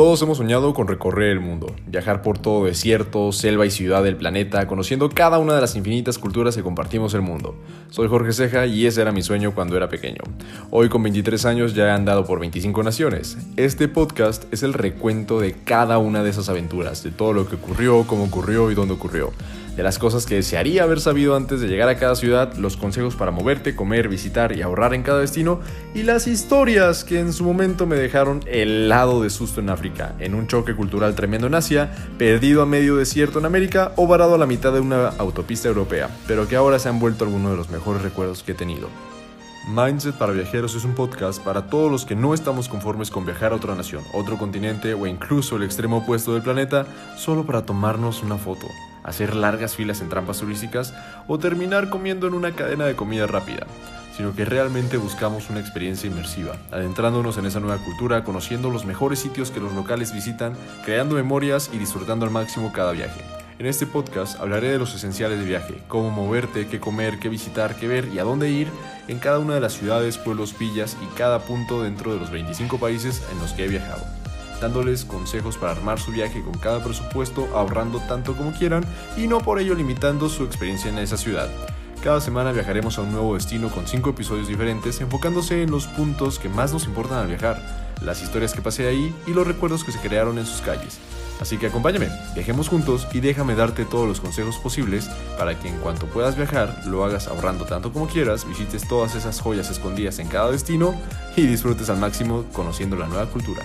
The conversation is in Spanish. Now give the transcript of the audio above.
Todos hemos soñado con recorrer el mundo, viajar por todo desierto, selva y ciudad del planeta, conociendo cada una de las infinitas culturas que compartimos el mundo. Soy Jorge Ceja y ese era mi sueño cuando era pequeño. Hoy con 23 años ya he andado por 25 naciones. Este podcast es el recuento de cada una de esas aventuras, de todo lo que ocurrió, cómo ocurrió y dónde ocurrió de las cosas que desearía haber sabido antes de llegar a cada ciudad, los consejos para moverte, comer, visitar y ahorrar en cada destino, y las historias que en su momento me dejaron helado de susto en África, en un choque cultural tremendo en Asia, perdido a medio desierto en América o varado a la mitad de una autopista europea, pero que ahora se han vuelto algunos de los mejores recuerdos que he tenido. Mindset para Viajeros es un podcast para todos los que no estamos conformes con viajar a otra nación, otro continente o incluso el extremo opuesto del planeta solo para tomarnos una foto hacer largas filas en trampas turísticas o terminar comiendo en una cadena de comida rápida, sino que realmente buscamos una experiencia inmersiva, adentrándonos en esa nueva cultura, conociendo los mejores sitios que los locales visitan, creando memorias y disfrutando al máximo cada viaje. En este podcast hablaré de los esenciales de viaje, cómo moverte, qué comer, qué visitar, qué ver y a dónde ir en cada una de las ciudades, pueblos, villas y cada punto dentro de los 25 países en los que he viajado dándoles consejos para armar su viaje con cada presupuesto, ahorrando tanto como quieran y no por ello limitando su experiencia en esa ciudad. Cada semana viajaremos a un nuevo destino con 5 episodios diferentes enfocándose en los puntos que más nos importan al viajar, las historias que pasé ahí y los recuerdos que se crearon en sus calles. Así que acompáñame, viajemos juntos y déjame darte todos los consejos posibles para que en cuanto puedas viajar lo hagas ahorrando tanto como quieras, visites todas esas joyas escondidas en cada destino y disfrutes al máximo conociendo la nueva cultura.